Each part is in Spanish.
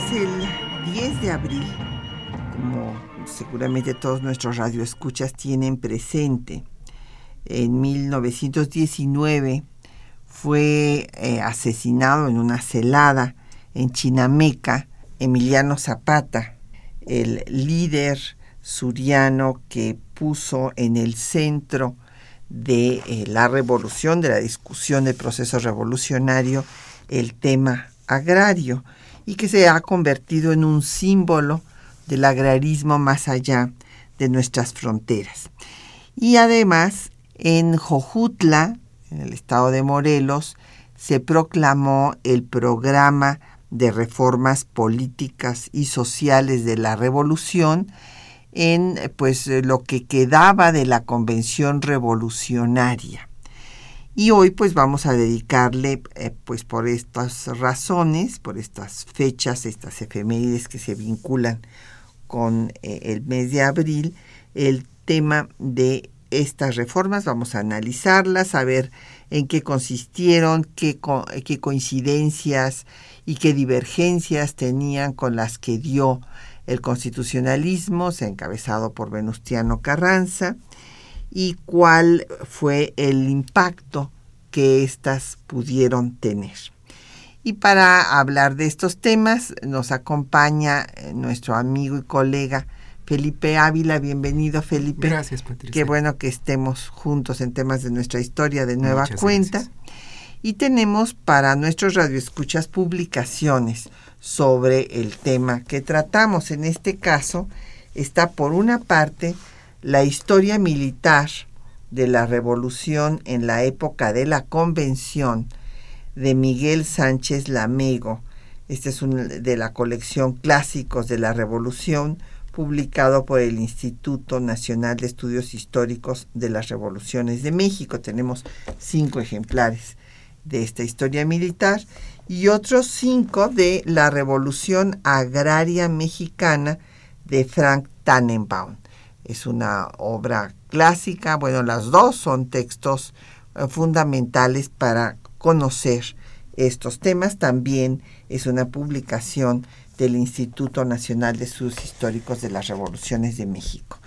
Pues el 10 de abril, como seguramente todos nuestros radioescuchas tienen presente, en 1919 fue eh, asesinado en una celada en Chinameca Emiliano Zapata, el líder suriano que puso en el centro de eh, la revolución, de la discusión del proceso revolucionario, el tema agrario y que se ha convertido en un símbolo del agrarismo más allá de nuestras fronteras. Y además, en Jojutla, en el estado de Morelos, se proclamó el programa de reformas políticas y sociales de la revolución en pues lo que quedaba de la convención revolucionaria. Y hoy pues vamos a dedicarle eh, pues por estas razones, por estas fechas, estas efemérides que se vinculan con eh, el mes de abril, el tema de estas reformas, vamos a analizarlas, a ver en qué consistieron, qué, qué coincidencias y qué divergencias tenían con las que dio el constitucionalismo, se encabezado por Venustiano Carranza, y cuál fue el impacto que éstas pudieron tener. Y para hablar de estos temas nos acompaña eh, nuestro amigo y colega Felipe Ávila. Bienvenido, Felipe. Gracias, Patricia. Qué bueno que estemos juntos en temas de nuestra historia de nueva cuenta. Y tenemos para nuestros radioescuchas publicaciones sobre el tema que tratamos. En este caso está por una parte la historia militar de la revolución en la época de la convención de Miguel Sánchez Lamego. Este es de la colección Clásicos de la Revolución, publicado por el Instituto Nacional de Estudios Históricos de las Revoluciones de México. Tenemos cinco ejemplares de esta historia militar y otros cinco de la Revolución Agraria Mexicana de Frank Tannenbaum. Es una obra clásica, bueno, las dos son textos eh, fundamentales para conocer estos temas. También es una publicación del Instituto Nacional de Estudios Históricos de las Revoluciones de México,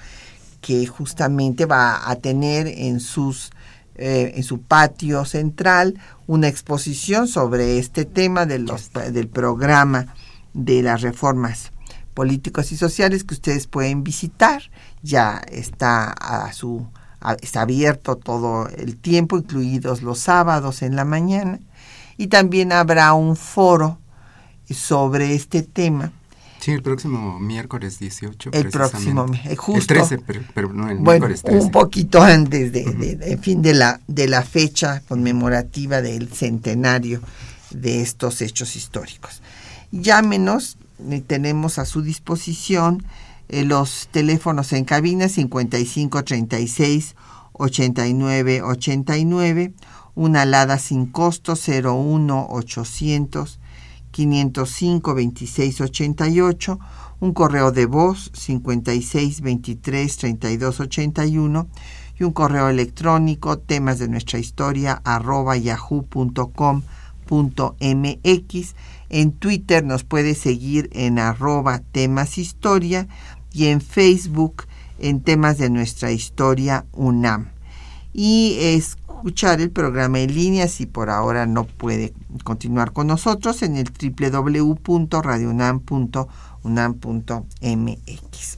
que justamente va a tener en sus eh, en su patio central una exposición sobre este tema de los, del programa de las reformas políticos y sociales que ustedes pueden visitar. Ya está a su está abierto todo el tiempo, incluidos los sábados en la mañana. Y también habrá un foro sobre este tema Sí, el próximo miércoles 18. El próximo, justo. El 13, pero, no el bueno, miércoles 13. Un poquito antes de, fin de la, de la fecha conmemorativa del centenario de estos hechos históricos. Llámenos, eh, tenemos a su disposición eh, los teléfonos en cabina 5536 8989, una alada sin costo 01 800 505 26 88, un correo de voz 56 23 32 81 y un correo electrónico temas de nuestra historia arroba yahoo.com.mx. En Twitter nos puede seguir en arroba temas historia y en Facebook en temas de nuestra historia UNAM. Y es escuchar el programa en línea si por ahora no puede continuar con nosotros en el www.radionam.unam.mx.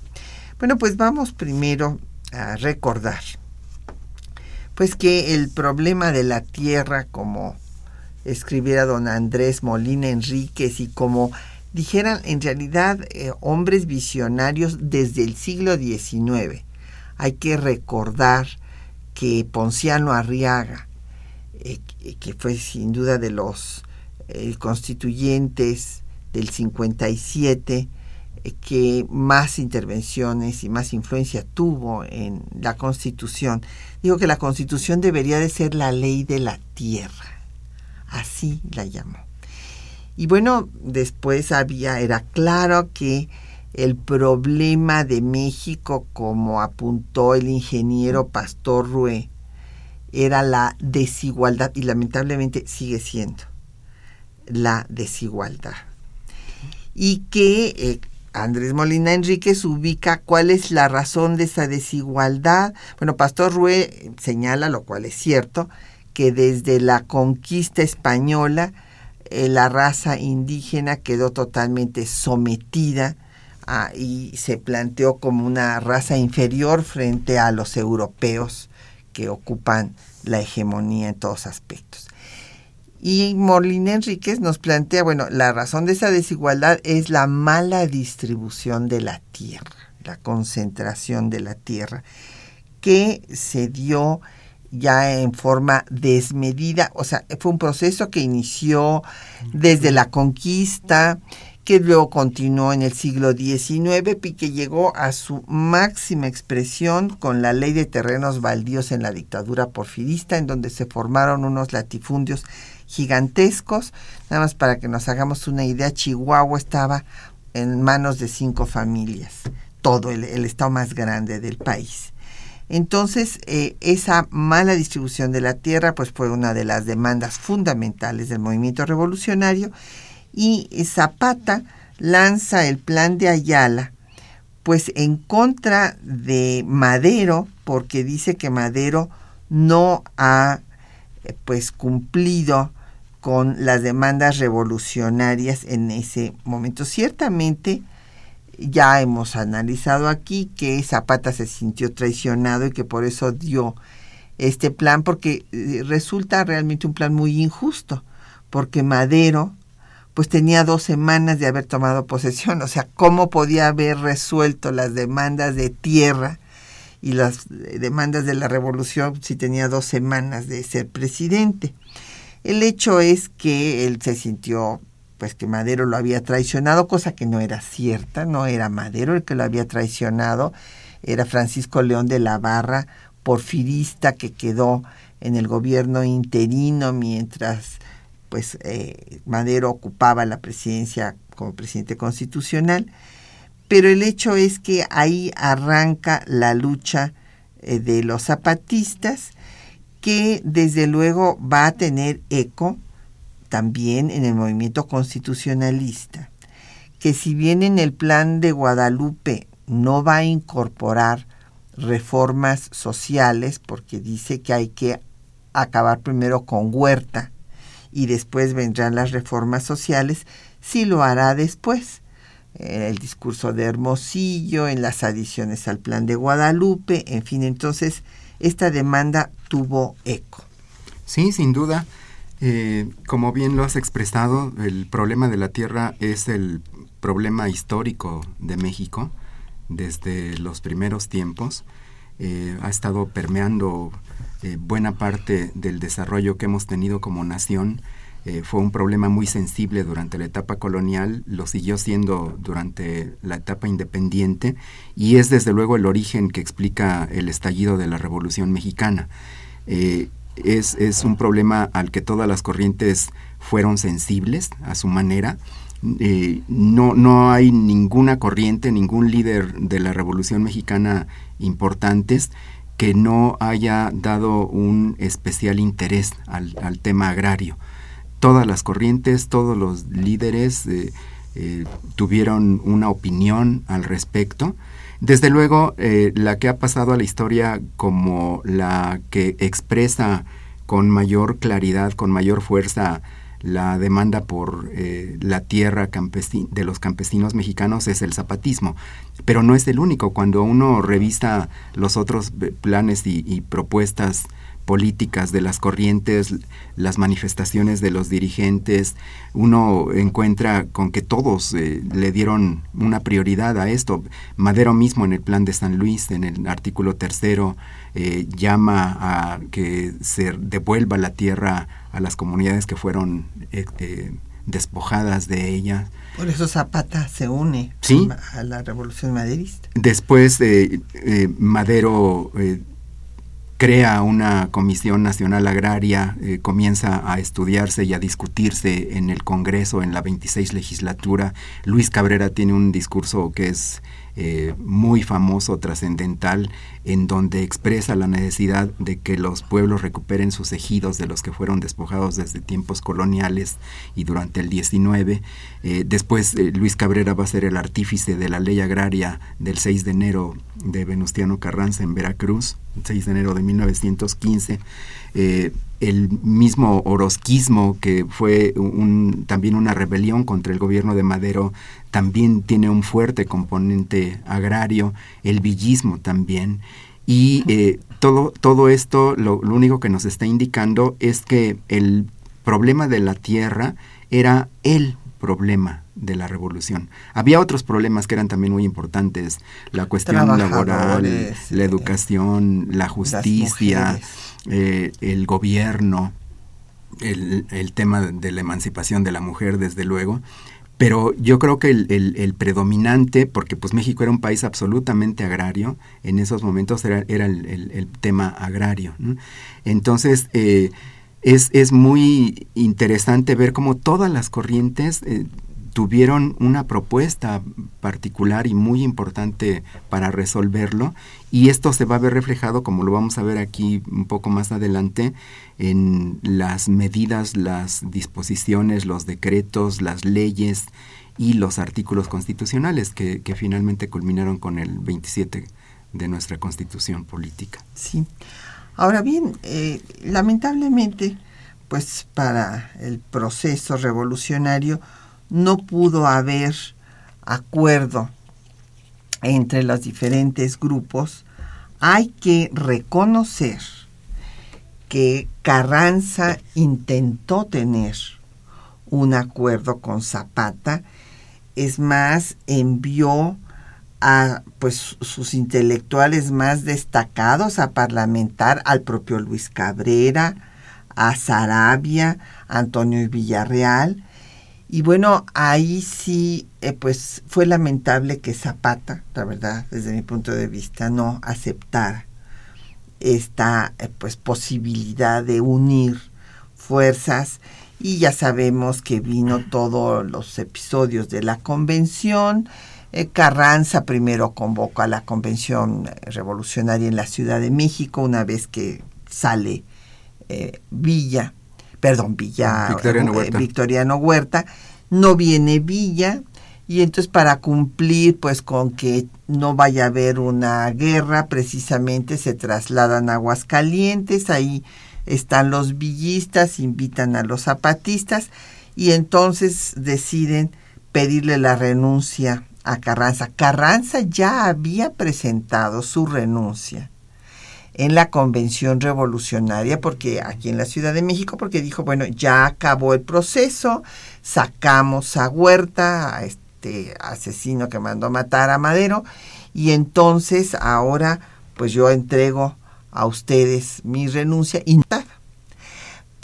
Bueno, pues vamos primero a recordar pues que el problema de la tierra como escribiera don Andrés Molina Enríquez y como dijeran en realidad eh, hombres visionarios desde el siglo XIX. Hay que recordar que Ponciano Arriaga eh, que fue sin duda de los constituyentes del 57, que más intervenciones y más influencia tuvo en la Constitución. Digo que la Constitución debería de ser la ley de la tierra, así la llamó. Y bueno, después había, era claro que el problema de México, como apuntó el ingeniero Pastor Rue, era la desigualdad y lamentablemente sigue siendo la desigualdad. Y que eh, Andrés Molina Enríquez ubica cuál es la razón de esa desigualdad. Bueno, Pastor Rue señala, lo cual es cierto, que desde la conquista española eh, la raza indígena quedó totalmente sometida y se planteó como una raza inferior frente a los europeos que ocupan la hegemonía en todos aspectos. Y Molina Enríquez nos plantea, bueno, la razón de esa desigualdad es la mala distribución de la tierra, la concentración de la tierra, que se dio ya en forma desmedida, o sea, fue un proceso que inició desde la conquista, que luego continuó en el siglo XIX y que llegó a su máxima expresión con la ley de terrenos baldíos en la dictadura porfirista, en donde se formaron unos latifundios gigantescos. Nada más para que nos hagamos una idea, Chihuahua estaba en manos de cinco familias, todo el, estado más grande del país. Entonces, eh, esa mala distribución de la tierra pues fue una de las demandas fundamentales del movimiento revolucionario y Zapata lanza el plan de Ayala, pues en contra de Madero, porque dice que Madero no ha eh, pues cumplido con las demandas revolucionarias en ese momento. Ciertamente ya hemos analizado aquí que Zapata se sintió traicionado y que por eso dio este plan, porque eh, resulta realmente un plan muy injusto, porque Madero pues tenía dos semanas de haber tomado posesión. O sea, ¿cómo podía haber resuelto las demandas de tierra y las demandas de la revolución si tenía dos semanas de ser presidente? El hecho es que él se sintió pues que Madero lo había traicionado, cosa que no era cierta, no era Madero el que lo había traicionado, era Francisco León de la Barra, porfirista que quedó en el gobierno interino mientras pues eh, Madero ocupaba la presidencia como presidente constitucional, pero el hecho es que ahí arranca la lucha eh, de los zapatistas, que desde luego va a tener eco también en el movimiento constitucionalista, que si bien en el plan de Guadalupe no va a incorporar reformas sociales, porque dice que hay que acabar primero con Huerta, y después vendrán las reformas sociales, sí lo hará después. el discurso de Hermosillo, en las adiciones al plan de Guadalupe, en fin, entonces esta demanda tuvo eco. Sí, sin duda. Eh, como bien lo has expresado, el problema de la tierra es el problema histórico de México desde los primeros tiempos. Eh, ha estado permeando eh, buena parte del desarrollo que hemos tenido como nación. Eh, fue un problema muy sensible durante la etapa colonial, lo siguió siendo durante la etapa independiente y es desde luego el origen que explica el estallido de la Revolución Mexicana. Es, es un problema al que todas las corrientes fueron sensibles a su manera. no, no hay ninguna corriente, ningún líder de la Revolución Mexicana importantes que no haya dado un especial interés al, tema agrario. Todas las corrientes, todos los líderes eh, eh, tuvieron una opinión al respecto. Desde luego, eh, la que ha pasado a la historia como la que expresa con mayor claridad, con mayor fuerza la demanda por eh, la tierra de los campesinos mexicanos es el zapatismo, pero no es el único. Cuando uno revisa los otros planes y, propuestas políticas de las corrientes, las manifestaciones de los dirigentes, uno encuentra con que todos eh, le dieron una prioridad a esto. Madero mismo en el plan de San Luis, en el artículo tercero, eh, llama a que se devuelva la tierra a las comunidades que fueron eh, despojadas de ella. Por eso Zapata se une a la revolución maderista. Después Madero crea una comisión nacional agraria, eh, comienza a estudiarse y a discutirse en el Congreso en la 26 legislatura. Luis Cabrera tiene un discurso que es eh, muy famoso, trascendental, en donde expresa la necesidad de que los pueblos recuperen sus ejidos de los que fueron despojados desde tiempos coloniales y durante el 19. Eh, después eh, Luis Cabrera va a ser el artífice de la ley agraria del 6 de enero de Venustiano Carranza en Veracruz, 6 de enero de 1915 el mismo orosquismo, que fue también una rebelión contra el gobierno de Madero, también tiene un fuerte componente agrario, el villismo también. Y eh, todo, todo esto lo, lo único que nos está indicando es que el problema de la tierra era el problema de la revolución. Había otros problemas que eran también muy importantes, la cuestión laboral, la eh, educación, la justicia, eh, el gobierno, el, el, tema de la emancipación de la mujer, desde luego. Pero yo creo que el, predominante, porque pues México era un país absolutamente agrario, en esos momentos era, era el, tema agrario. Entonces, eh, es, es, muy interesante ver cómo todas las corrientes eh, tuvieron una propuesta particular y muy importante para resolverlo y esto se va a ver reflejado, como lo vamos a ver aquí un poco más adelante, en las medidas, las disposiciones, los decretos, las leyes y los artículos constitucionales que, finalmente culminaron con el 27 de nuestra constitución política. Sí. Ahora bien, eh, lamentablemente, pues para el proceso revolucionario, no pudo haber acuerdo entre los diferentes grupos, hay que reconocer que Carranza intentó tener un acuerdo con Zapata, es más, envió a pues sus intelectuales más destacados a parlamentar al propio Luis Cabrera, a Sarabia, Antonio Villarreal, y bueno, ahí sí, eh, pues fue lamentable que Zapata, la verdad, desde mi punto de vista, no aceptara esta eh, pues posibilidad de unir fuerzas y ya sabemos que vino todos los episodios de la convención. Eh, Carranza primero convocó a la convención revolucionaria en la Ciudad de México una vez que sale Villa perdón, Villa Victoriano Huerta. no viene Villa y entonces para cumplir pues con que no vaya a haber una guerra, precisamente se trasladan a Aguascalientes, ahí están los villistas, invitan a los zapatistas y entonces deciden pedirle la renuncia a Carranza. Carranza ya había presentado su renuncia en la convención revolucionaria, porque aquí en la Ciudad de México, porque dijo, bueno, ya acabó el proceso, sacamos a Huerta, a este asesino que mandó a matar a Madero, y entonces ahora pues yo entrego a ustedes mi renuncia y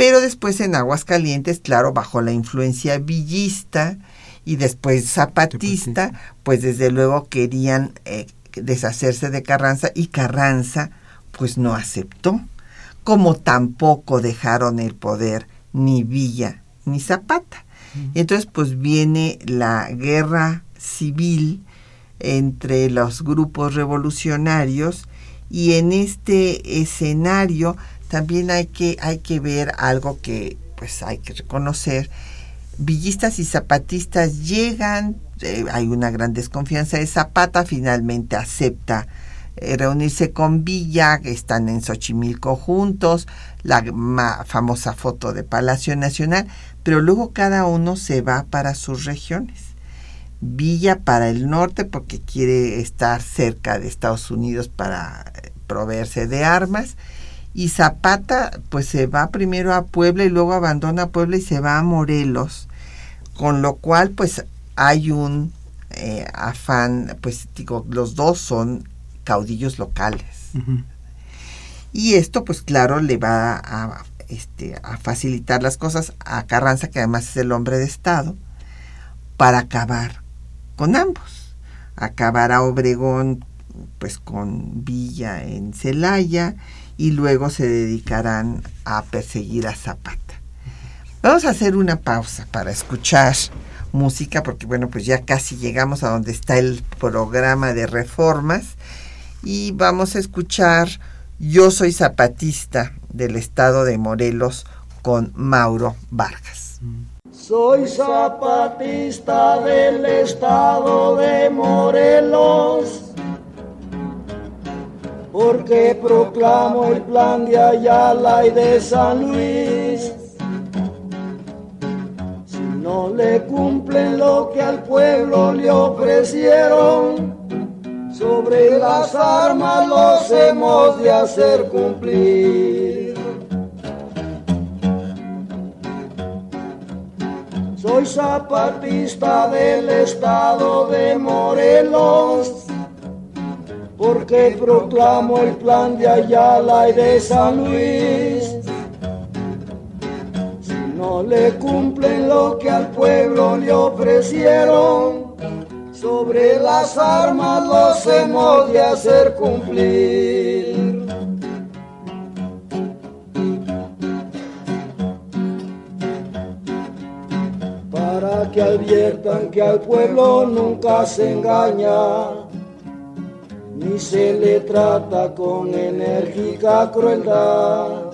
pero después en Aguascalientes, claro, bajo la influencia villista y después zapatista, pues desde luego querían eh, deshacerse de Carranza y Carranza pues no aceptó, como tampoco dejaron el poder ni Villa ni Zapata. Entonces, pues viene la guerra civil entre los grupos revolucionarios y en este escenario también hay que, hay que ver algo que pues hay que reconocer. Villistas y zapatistas llegan, eh, hay una gran desconfianza de Zapata, finalmente acepta eh, reunirse con Villa, que están en Xochimilco juntos, la famosa foto de Palacio Nacional, pero luego cada uno se va para sus regiones. Villa para el norte porque quiere estar cerca de Estados Unidos para eh, proveerse de armas y Zapata pues se va primero a Puebla y luego abandona Puebla y se va a Morelos, con lo cual pues hay un eh, afán, pues digo, los dos son caudillos locales. Y esto pues claro le va a, este, a facilitar las cosas a Carranza, que además es el hombre de Estado, para acabar con ambos. Acabar a Obregón pues con Villa en Celaya y luego se dedicarán a perseguir a Zapata. Vamos a hacer una pausa para escuchar música porque bueno, pues ya casi llegamos a donde está el programa de reformas y vamos a escuchar Yo soy zapatista del estado de Morelos con Mauro Vargas. Soy zapatista del estado de Morelos porque proclamo el plan de Ayala y de San Luis. Si no le cumplen lo que al pueblo le ofrecieron, sobre las armas los hemos de hacer cumplir. Soy zapatista del estado de Morelos porque proclamo el plan de Ayala y de San Luis. Si no le cumplen lo que al pueblo le ofrecieron, sobre las armas los hemos de hacer cumplir. Para que adviertan que al pueblo nunca se engaña ni se le trata con enérgica crueldad.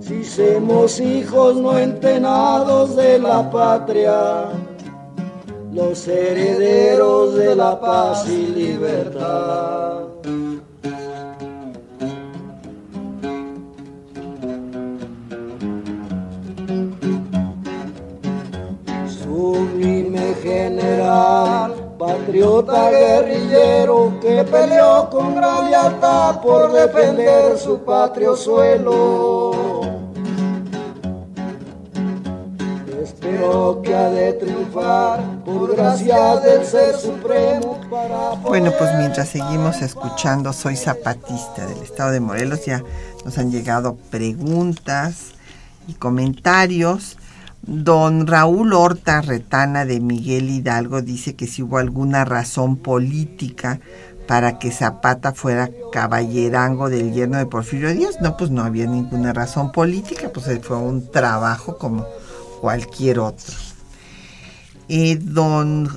Si somos hijos no entenados de la patria, los herederos de la paz y libertad. Sublime general patriota guerrillero que peleó con gran lealtad por defender su patrio suelo. Que ha de triunfar por gracia del Ser Supremo. Para bueno, pues mientras seguimos escuchando, soy zapatista del estado de Morelos, ya nos han llegado preguntas y comentarios. Don Raúl Horta Retana de Miguel Hidalgo dice que si hubo alguna razón política para que Zapata fuera caballerango del yerno de Porfirio Díaz. No, pues no había ninguna razón política, pues fue un trabajo como cualquier otro. Eh, don,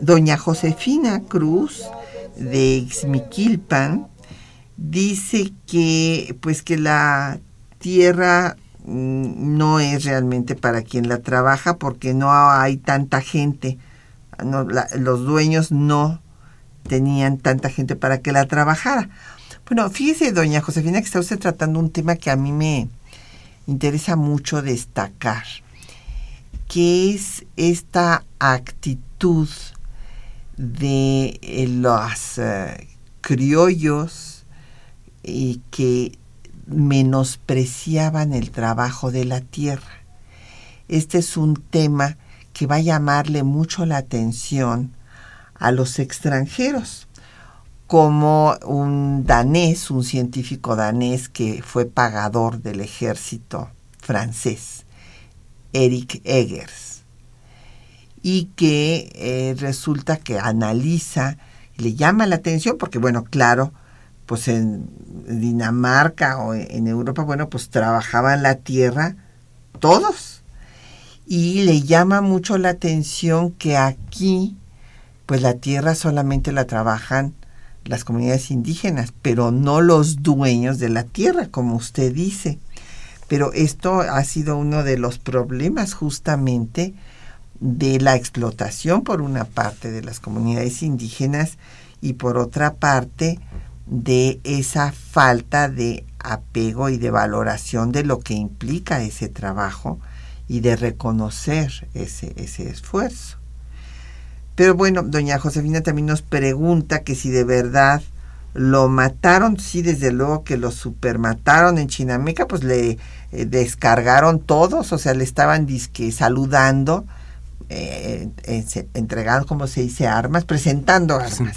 doña Josefina Cruz de Ixmiquilpan dice que pues que la tierra Mm, no es realmente para quien la trabaja porque no hay tanta gente. los dueños no tenían tanta gente para que la trabajara. Bueno, fíjese, doña Josefina, que está usted tratando un tema que a mí me interesa mucho destacar, que es esta actitud de eh, los eh, criollos y que menospreciaban el trabajo de la tierra. Este es un tema que va a llamarle mucho la atención a los extranjeros, como un danés, un científico danés que fue pagador del ejército francés, Eric Eggers, y que eh, resulta que analiza, le llama la atención, porque bueno, claro, pues en Dinamarca o en Europa, bueno, pues trabajaban la tierra todos. Y le llama mucho la atención que aquí, pues la tierra solamente la trabajan las comunidades indígenas, pero no los dueños de la tierra, como usted dice. Pero esto ha sido uno de los problemas justamente de la explotación por una parte de las comunidades indígenas y por otra parte de esa falta de apego y de valoración de lo que implica ese trabajo y de reconocer ese, ese esfuerzo. Pero bueno, doña Josefina también nos pregunta que si de verdad lo mataron, sí, desde luego que lo supermataron en Chinameca, pues le eh, descargaron todos, o sea, le estaban disque saludando, eh, entregando, como se dice, armas, presentando armas.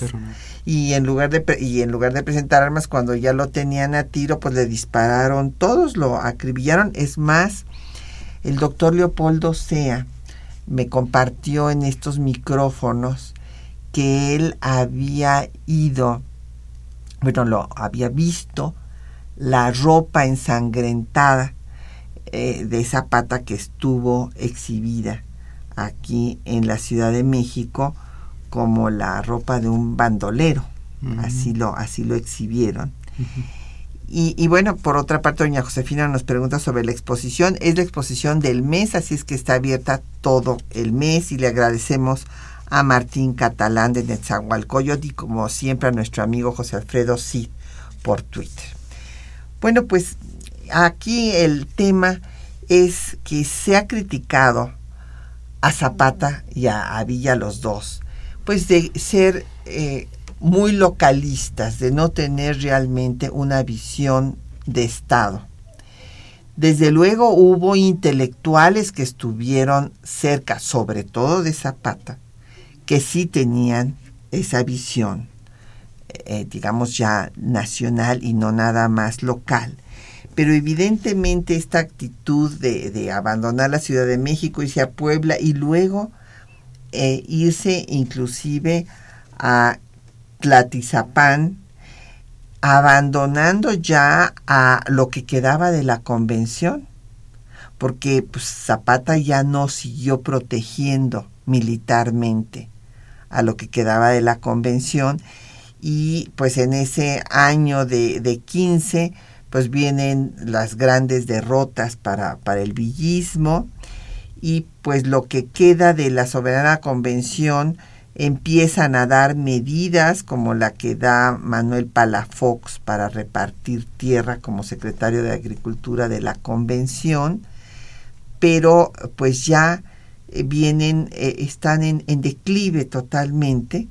Y en, lugar de, y en lugar de presentar armas, cuando ya lo tenían a tiro, pues le dispararon, todos lo acribillaron. Es más, el doctor Leopoldo Sea me compartió en estos micrófonos que él había ido bueno, lo había visto, la ropa ensangrentada eh, de esa pata que estuvo exhibida aquí en la Ciudad de México como la ropa de un bandolero. así, lo, así lo exhibieron. y, y, bueno, por otra parte, doña Josefina nos pregunta sobre la exposición. Es la exposición del mes, así es que está abierta todo el mes y le agradecemos a Martín Catalán de Netzahualcoyot y como siempre a nuestro amigo José Alfredo Cid por Twitter. Bueno, pues aquí el tema es que se ha criticado a Zapata y a, Villa los dos, pues de ser eh, muy localistas, de no tener realmente una visión de Estado. Desde luego hubo intelectuales que estuvieron cerca, sobre todo de Zapata, que sí tenían esa visión, eh, digamos ya nacional y no nada más local. Pero evidentemente esta actitud de, abandonar la Ciudad de México, irse a Puebla y luego eh, irse inclusive a Tlatizapán, abandonando ya a lo que quedaba de la convención, porque pues, Zapata ya no siguió protegiendo militarmente a lo que quedaba de la convención y pues en ese año de, de 15 pues vienen las grandes derrotas para, para el villismo y pues lo que queda de la soberana convención empiezan a dar medidas como la que da Manuel Palafox para repartir tierra como secretario de Agricultura de la convención, pero pues ya eh, vienen, eh, están en, en declive totalmente.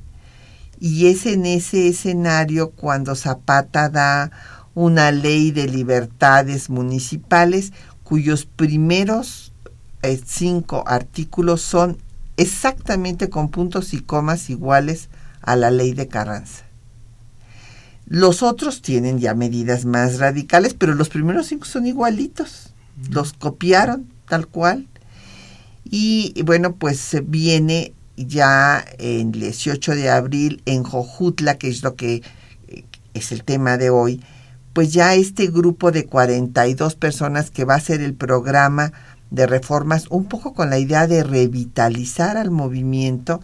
Y es en ese escenario cuando Zapata da una ley de libertades municipales cuyos primeros eh, cinco artículos son exactamente con puntos y comas iguales a la ley de Carranza. Los otros tienen ya medidas más radicales, pero los primeros cinco son igualitos. Los copiaron tal cual. Y bueno, pues se viene ya el 18 de abril en Jojutla, que es lo que eh, es el tema de hoy, pues ya este grupo de 42 personas que va a ser el programa de reformas, un poco con la idea de revitalizar al movimiento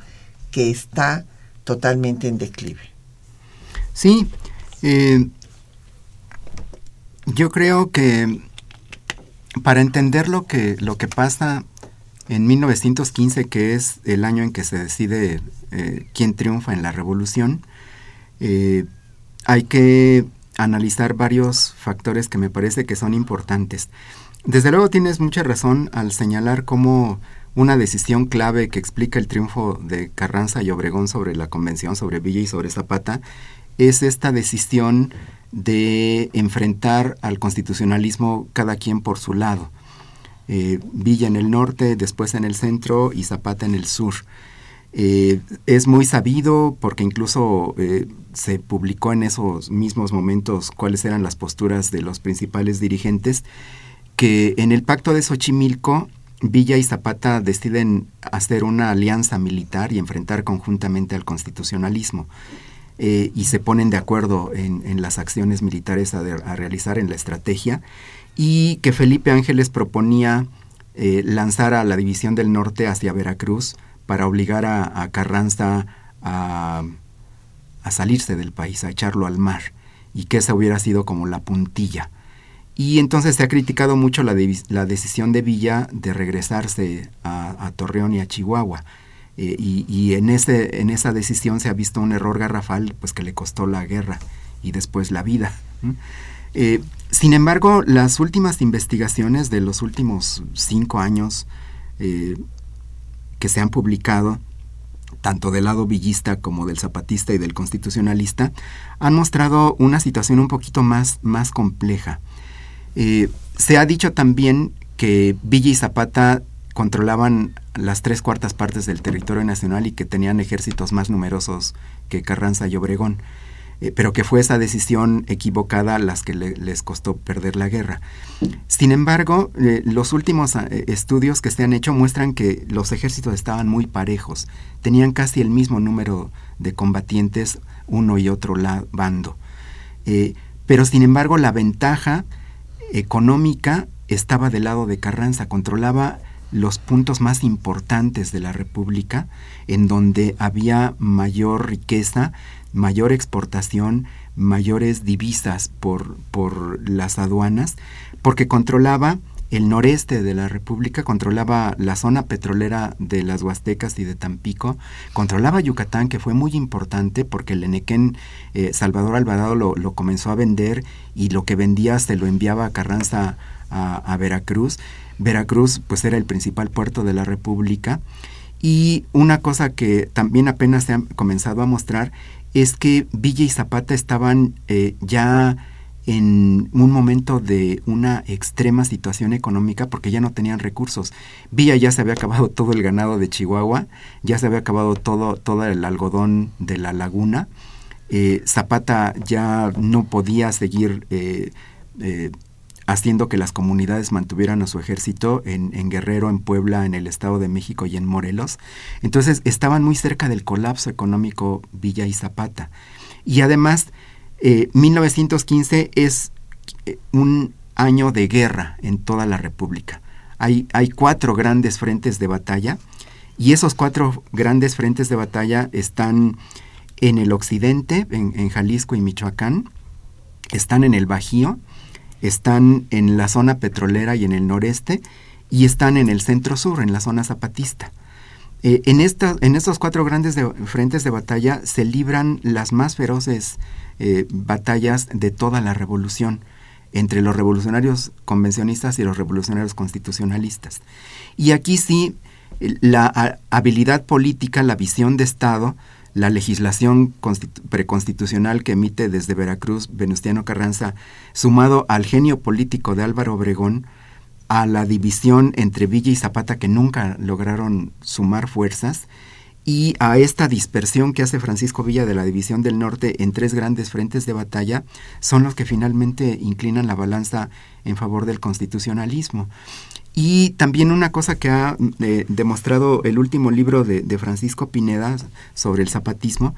que está totalmente en declive. Sí, eh, yo creo que para entender lo que, lo que pasa en 1915, que es el año en que se decide eh, quién triunfa en la revolución, eh, hay que analizar varios factores que me parece que son importantes. Desde luego tienes mucha razón al señalar cómo una decisión clave que explica el triunfo de Carranza y Obregón sobre la convención, sobre Villa y sobre Zapata, es esta decisión de enfrentar al constitucionalismo cada quien por su lado. Eh, Villa en el norte, después en el centro y Zapata en el sur. Eh, es muy sabido porque incluso eh, se publicó en esos mismos momentos cuáles eran las posturas de los principales dirigentes, que en el pacto de Xochimilco Villa y Zapata deciden hacer una alianza militar y enfrentar conjuntamente al constitucionalismo. y se ponen de acuerdo en, las acciones militares a, a, realizar en la estrategia y que Felipe Ángeles proponía eh, lanzar a la División del Norte hacia Veracruz para obligar a, Carranza a, salirse del país, a echarlo al mar, y que esa hubiera sido como la puntilla. Y entonces se ha criticado mucho la, la decisión de Villa de regresarse a, Torreón y a Chihuahua. Eh, y, en, ese, en esa decisión se ha visto un error garrafal pues que le costó la guerra y después la vida. Eh, sin embargo, las últimas investigaciones de los últimos cinco años eh, que se han publicado tanto del lado villista como del zapatista y del constitucionalista, han mostrado una situación un poquito más, más compleja. Eh, se ha dicho también que Villa y Zapata controlaban las tres cuartas partes del territorio nacional y que tenían ejércitos más numerosos que Carranza y Obregón, eh, pero que fue esa decisión equivocada las que les costó perder la guerra. Sin embargo, eh, los últimos eh, estudios que se han hecho muestran que los ejércitos estaban muy parejos, tenían casi el mismo número de combatientes uno y otro bando. pero sin embargo, la ventaja económica estaba del lado de Carranza, controlaba los puntos más importantes de la República, en donde había mayor riqueza, mayor exportación, mayores divisas por, por las aduanas, porque controlaba el noreste de la República, controlaba la zona petrolera de las Huastecas y de Tampico, controlaba Yucatán, que fue muy importante porque el Enequén eh, Salvador Alvarado lo, lo, comenzó a vender y lo que vendía se lo enviaba a Carranza a, Veracruz. Veracruz pues era el principal puerto de la República y una cosa que también apenas se ha comenzado a mostrar es que Villa y Zapata estaban eh, ya en un momento de una extrema situación económica porque ya no tenían recursos. Villa ya se había acabado todo el ganado de Chihuahua, ya se había acabado todo, todo el algodón de la laguna. Eh, Zapata ya no podía seguir eh, haciendo que las comunidades mantuvieran a su ejército en, Guerrero, en Puebla, en el Estado de México y en Morelos. Entonces estaban muy cerca del colapso económico Villa y Zapata. Y además, 1915 eh, es eh, un año de guerra en toda la República. Hay, hay cuatro grandes frentes de batalla y esos cuatro grandes frentes de batalla están en el occidente, en, en Jalisco y Michoacán, están en el Bajío, están en la zona petrolera y en el noreste y están en el centro sur, en la zona zapatista. Eh, en, en estos cuatro grandes frentes de batalla se libran las más feroces eh, batallas de toda la revolución entre los revolucionarios convencionistas y los revolucionarios constitucionalistas. Y aquí sí, la habilidad política, la visión de Estado, la legislación preconstitucional que emite desde Veracruz Venustiano Carranza, sumado al genio político de Álvaro Obregón, a la división entre Villa y Zapata que nunca lograron sumar fuerzas, y a esta dispersión que hace Francisco Villa de la División del Norte en tres grandes frentes de batalla, son los que finalmente inclinan la balanza en favor del constitucionalismo. Y también una cosa que ha eh, demostrado el último libro de, Francisco Pineda sobre el zapatismo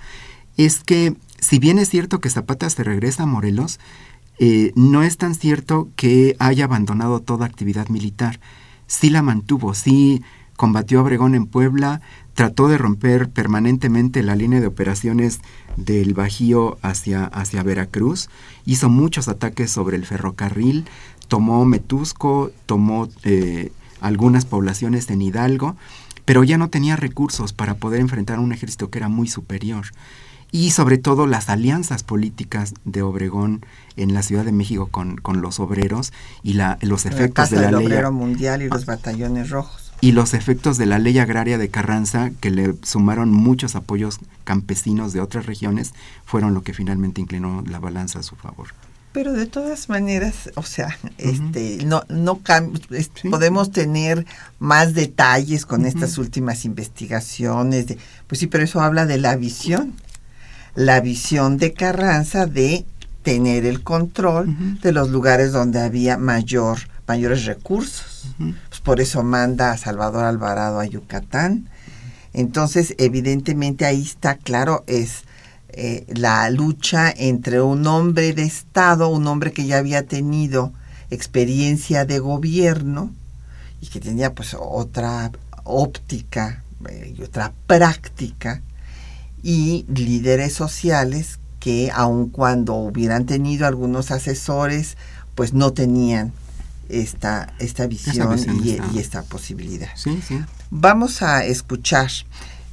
es que si bien es cierto que Zapata se regresa a Morelos, eh, no es tan cierto que haya abandonado toda actividad militar. Sí la mantuvo, sí combatió a Obregón en Puebla, trató de romper permanentemente la línea de operaciones del Bajío hacia, hacia Veracruz, hizo muchos ataques sobre el ferrocarril, tomó Metusco, tomó eh, algunas poblaciones en Hidalgo, pero ya no tenía recursos para poder enfrentar a un ejército que era muy superior. Y sobre todo las alianzas políticas de Obregón en la Ciudad de México con, los obreros y la, los efectos de la ley. Obrero Mundial y los batallones rojos. Y los efectos de la ley agraria de Carranza, que le sumaron muchos apoyos campesinos de otras regiones, fueron lo que finalmente inclinó la balanza a su favor. Pero de todas maneras, o sea, este, no, no podemos tener más detalles con estas últimas investigaciones. De, pues sí, pero eso habla de la visión. La visión de Carranza de tener el control de los lugares donde había mayor, mayores recursos. Pues por eso manda a Salvador Alvarado a Yucatán. Entonces, evidentemente ahí está claro, es eh, la lucha entre un hombre de Estado, un hombre que ya había tenido experiencia de gobierno y que tenía pues otra óptica eh, y otra práctica, y líderes sociales que aun cuando hubieran tenido algunos asesores, pues no tenían esta, esta visión, y, y, esta posibilidad. Sí, sí. Vamos a escuchar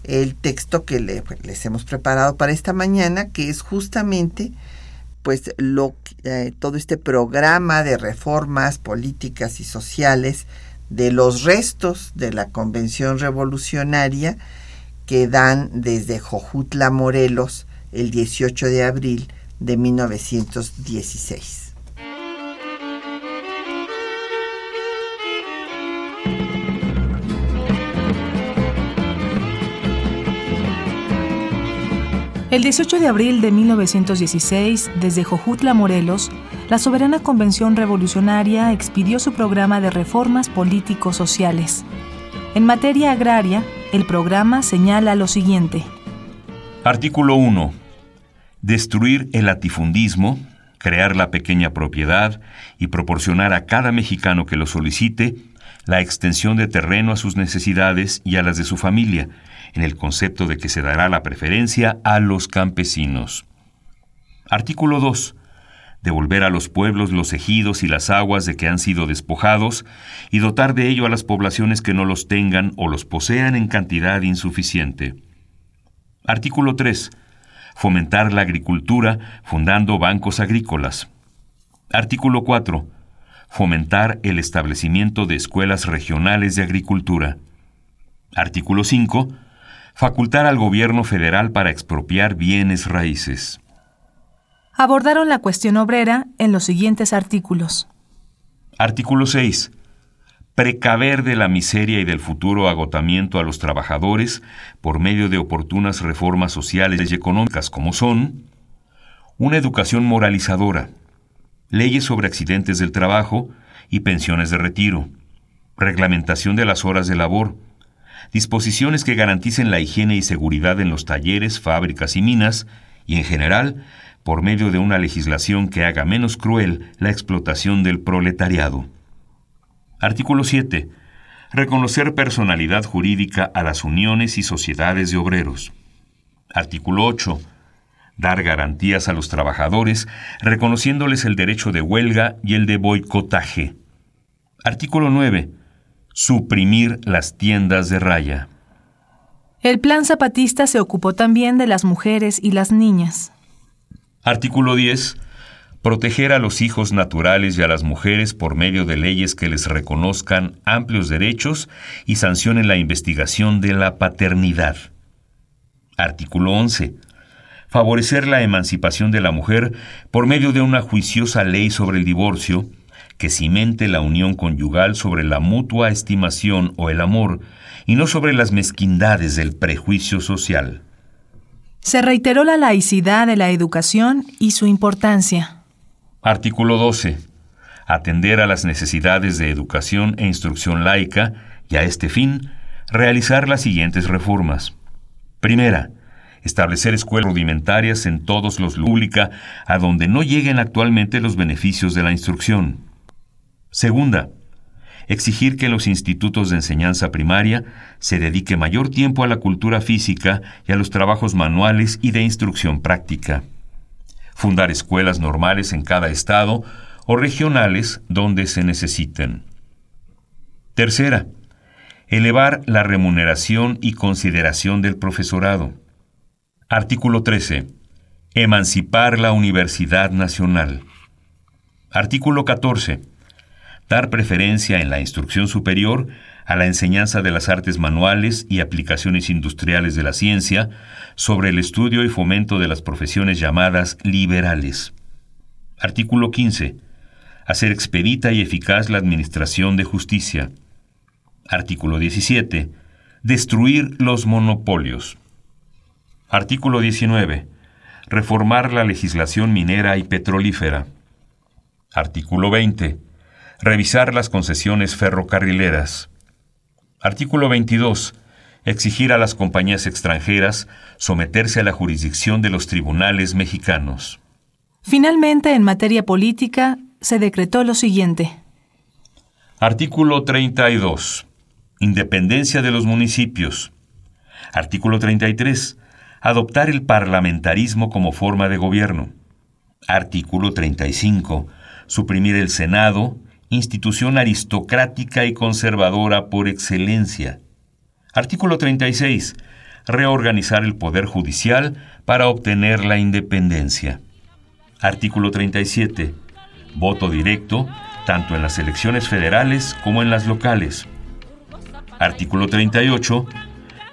el texto que les hemos preparado para esta mañana, que es justamente pues lo eh, todo este programa de reformas políticas y sociales de los restos de la convención revolucionaria que dan desde Jojutla, Morelos, el 18 de abril de 1916. El 18 de abril de 1916, desde Jojutla, Morelos, la Soberana Convención Revolucionaria expidió su programa de reformas políticos sociales. En materia agraria, el programa señala lo siguiente. Artículo 1. Destruir el latifundismo, crear la pequeña propiedad y proporcionar a cada mexicano que lo solicite la extensión de terreno a sus necesidades y a las de su familia, en el concepto de que se dará la preferencia a los campesinos. Artículo 2. Devolver a los pueblos los ejidos y las aguas de que han sido despojados y dotar de ello a las poblaciones que no los tengan o los posean en cantidad insuficiente. Artículo 3. Fomentar la agricultura fundando bancos agrícolas. Artículo 4. Fomentar el establecimiento de escuelas regionales de agricultura. Artículo 5 facultar al gobierno federal para expropiar bienes raíces. Abordaron la cuestión obrera en los siguientes artículos. Artículo 6. Precaver de la miseria y del futuro agotamiento a los trabajadores por medio de oportunas reformas sociales y económicas como son una educación moralizadora, leyes sobre accidentes del trabajo y pensiones de retiro, reglamentación de las horas de labor, disposiciones que garanticen la higiene y seguridad en los talleres, fábricas y minas, y en general, por medio de una legislación que haga menos cruel la explotación del proletariado. Artículo 7. Reconocer personalidad jurídica a las uniones y sociedades de obreros. Artículo 8. Dar garantías a los trabajadores, reconociéndoles el derecho de huelga y el de boicotaje. Artículo 9 suprimir las tiendas de raya. El plan zapatista se ocupó también de las mujeres y las niñas. Artículo 10. Proteger a los hijos naturales y a las mujeres por medio de leyes que les reconozcan amplios derechos y sancionen la investigación de la paternidad. Artículo 11. Favorecer la emancipación de la mujer por medio de una juiciosa ley sobre el divorcio, que cimente la unión conyugal sobre la mutua estimación o el amor y no sobre las mezquindades del prejuicio social. Se reiteró la laicidad de la educación y su importancia. Artículo 12. Atender a las necesidades de educación e instrucción laica y a este fin realizar las siguientes reformas. Primera, establecer escuelas rudimentarias en todos los pública a donde no lleguen actualmente los beneficios de la instrucción. Segunda, exigir que los institutos de enseñanza primaria se dedique mayor tiempo a la cultura física y a los trabajos manuales y de instrucción práctica. Fundar escuelas normales en cada estado o regionales donde se necesiten. Tercera, elevar la remuneración y consideración del profesorado. Artículo 13. Emancipar la Universidad Nacional. Artículo 14 dar preferencia en la instrucción superior a la enseñanza de las artes manuales y aplicaciones industriales de la ciencia sobre el estudio y fomento de las profesiones llamadas liberales. Artículo 15. Hacer expedita y eficaz la administración de justicia. Artículo 17. Destruir los monopolios. Artículo 19. Reformar la legislación minera y petrolífera. Artículo 20 Revisar las concesiones ferrocarrileras. Artículo 22. Exigir a las compañías extranjeras someterse a la jurisdicción de los tribunales mexicanos. Finalmente, en materia política, se decretó lo siguiente. Artículo 32. Independencia de los municipios. Artículo 33. Adoptar el parlamentarismo como forma de gobierno. Artículo 35. Suprimir el Senado, institución aristocrática y conservadora por excelencia. Artículo 36. Reorganizar el Poder Judicial para obtener la independencia. Artículo 37. Voto directo, tanto en las elecciones federales como en las locales. Artículo 38.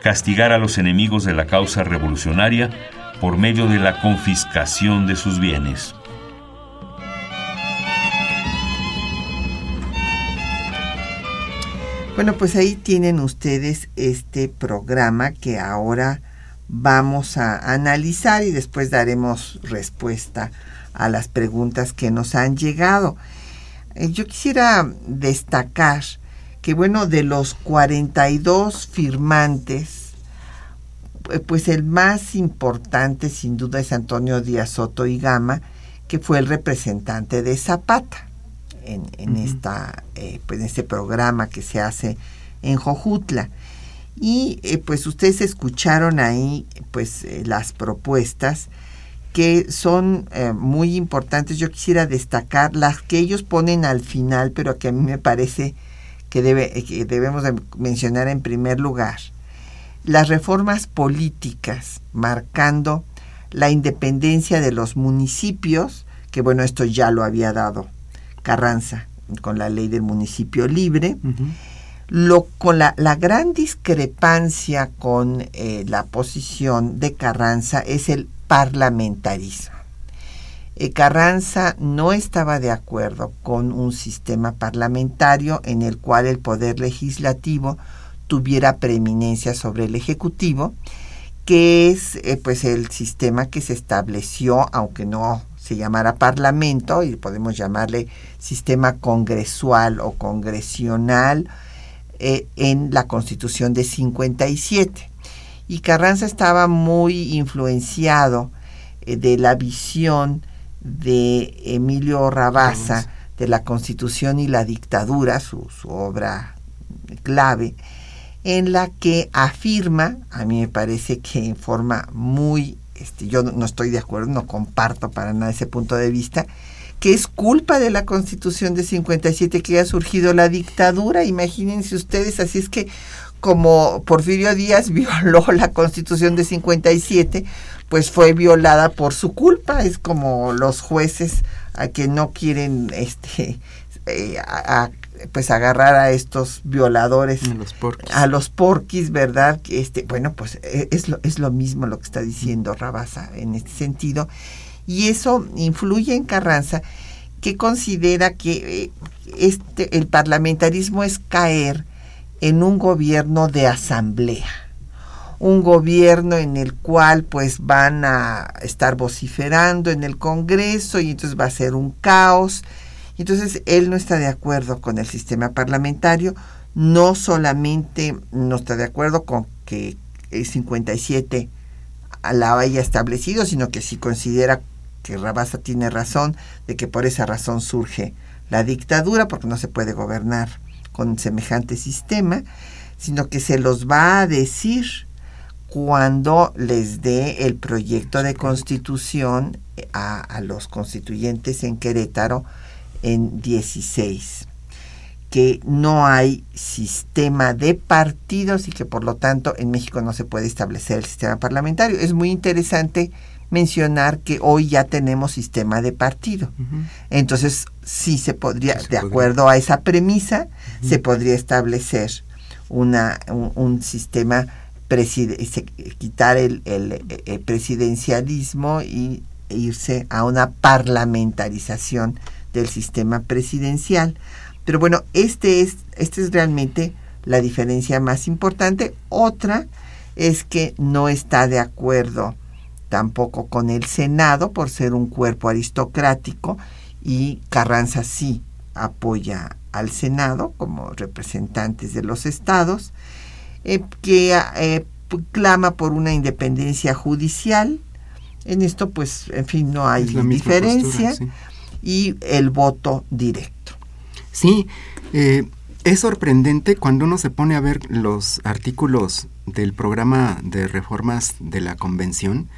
Castigar a los enemigos de la causa revolucionaria por medio de la confiscación de sus bienes. Bueno, pues ahí tienen ustedes este programa que ahora vamos a analizar y después daremos respuesta a las preguntas que nos han llegado. Eh, yo quisiera destacar que, bueno, de los 42 firmantes, eh, pues el más importante sin duda es Antonio Díaz Soto y Gama, que fue el representante de Zapata en, esta, eh, pues en este programa que se hace en Jojutla. Y pues ustedes escucharon ahí pues las propuestas que son eh, muy importantes. Yo quisiera destacar las que ellos ponen al final, pero que a mí me parece que, debe, que debemos de mencionar en primer lugar. Las reformas políticas, marcando la independencia de los municipios, que bueno, esto ya lo había dado Carranza con la ley del municipio libre. Lo, con la, la, gran discrepancia con eh, la posición de Carranza es el parlamentarismo. Eh, Carranza no estaba de acuerdo con un sistema parlamentario en el cual el poder legislativo tuviera preeminencia sobre el ejecutivo, que es eh, pues el sistema que se estableció, aunque no se llamara parlamento, y podemos llamarle sistema congresual o congresional, eh, en la Constitución de 57 y Carranza estaba muy influenciado de la visión de Emilio Rabasa de la Constitución y la dictadura, su, obra clave, en la que afirma, a mí me parece que en forma muy, este, yo no estoy de acuerdo, no comparto para nada ese punto de vista, que es culpa de la Constitución de 57 que haya surgido la dictadura, imagínense ustedes, así es que como Porfirio Díaz violó la constitución de 57, pues fue violada por su culpa. Es como los jueces a que no quieren este eh, pues agarrar a estos violadores. A los porquis, a los porquis verdad este bueno pues e, es lo, es lo mismo lo que está diciendo Rabasa en este sentido. Y eso influye en Carranza que considera que eh, este el parlamentarismo es caer en un gobierno de asamblea, un gobierno en el cual pues van a estar vociferando en el Congreso y entonces va a ser un caos. Entonces él no está de acuerdo con el sistema parlamentario, no solamente no está de acuerdo con que el 57 la haya establecido, sino que sí considera que Rabasa tiene razón de que por esa razón surge la dictadura, porque no se puede gobernar con semejante sistema, sino que se los va a decir cuando les dé el proyecto de constitución a, los constituyentes en Querétaro en 16 que no hay sistema de partidos y que por lo tanto en México no se puede establecer el sistema parlamentario. Es muy interesante mencionar que hoy ya tenemos sistema de partido. Entonces, sí se podría, de acuerdo a esa premisa, se podría establecer una, un, sistema, quitar el, el, presidencialismo y irse a una parlamentarización del sistema presidencial. Pero bueno, este es, este es realmente la diferencia más importante. Otra es que no está de acuerdo tampoco con el Senado por ser un cuerpo aristocrático y Carranza sí apoya al Senado como representantes de los estados, eh, que eh, clama por una independencia judicial. En esto, pues, en fin, no hay diferencia. Y el voto directo. Sí, eh, es sorprendente cuando uno se pone a ver los artículos del programa de reformas de la convención